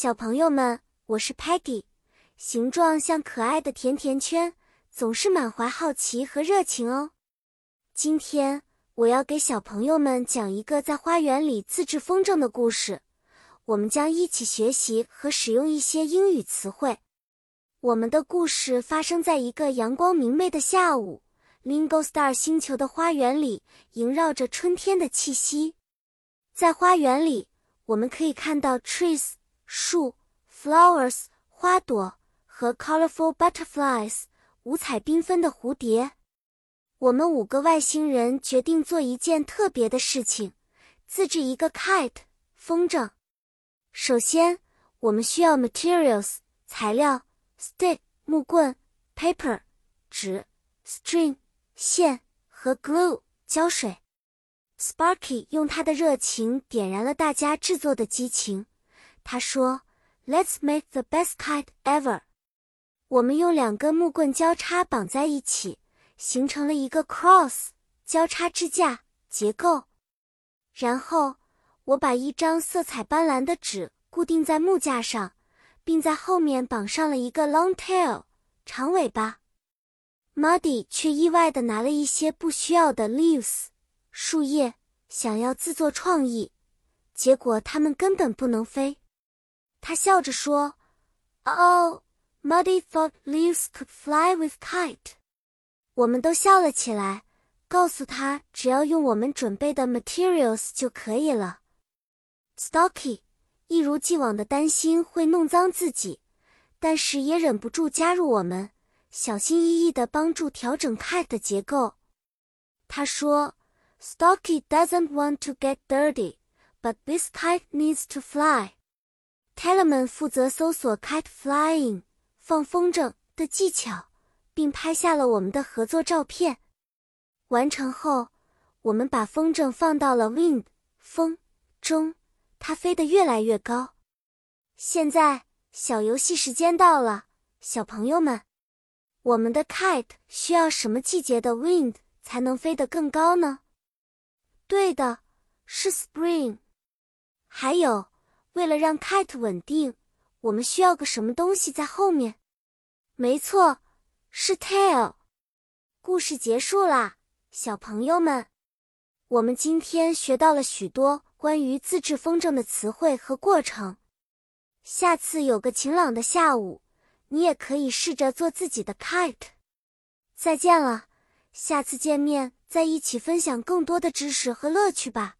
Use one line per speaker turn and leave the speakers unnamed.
小朋友们，我是 Peggy，形状像可爱的甜甜圈，总是满怀好奇和热情哦。今天我要给小朋友们讲一个在花园里自制风筝的故事。我们将一起学习和使用一些英语词汇。我们的故事发生在一个阳光明媚的下午，Lingo Star 星球的花园里萦绕着春天的气息。在花园里，我们可以看到 trees。树，flowers，花朵和 colorful butterflies，五彩缤纷的蝴蝶。我们五个外星人决定做一件特别的事情，自制一个 kite 风筝。首先，我们需要 materials 材料，stick 木棍，paper 纸，string 线和 glue 胶水。Sparky 用他的热情点燃了大家制作的激情。他说：“Let's make the best kite ever。”我们用两根木棍交叉绑在一起，形成了一个 cross 交叉支架结构。然后我把一张色彩斑斓的纸固定在木架上，并在后面绑上了一个 long tail 长尾巴。Muddy 却意外地拿了一些不需要的 leaves 树叶，想要自作创意，结果它们根本不能飞。他笑着说：“Oh, Muddy thought leaves could fly with kite。”我们都笑了起来，告诉他只要用我们准备的 materials 就可以了。Stocky 一如既往的担心会弄脏自己，但是也忍不住加入我们，小心翼翼地帮助调整 kite 的结构。他说：“Stocky doesn't want to get dirty, but this kite needs to fly。” Telemann 负责搜索 kite flying 放风筝的技巧，并拍下了我们的合作照片。完成后，我们把风筝放到了 wind 风中，它飞得越来越高。现在，小游戏时间到了，小朋友们，我们的 kite 需要什么季节的 wind 才能飞得更高呢？对的，是 spring。还有。为了让 kite 稳定，我们需要个什么东西在后面？没错，是 tail。故事结束啦，小朋友们，我们今天学到了许多关于自制风筝的词汇和过程。下次有个晴朗的下午，你也可以试着做自己的 kite。再见了，下次见面再一起分享更多的知识和乐趣吧。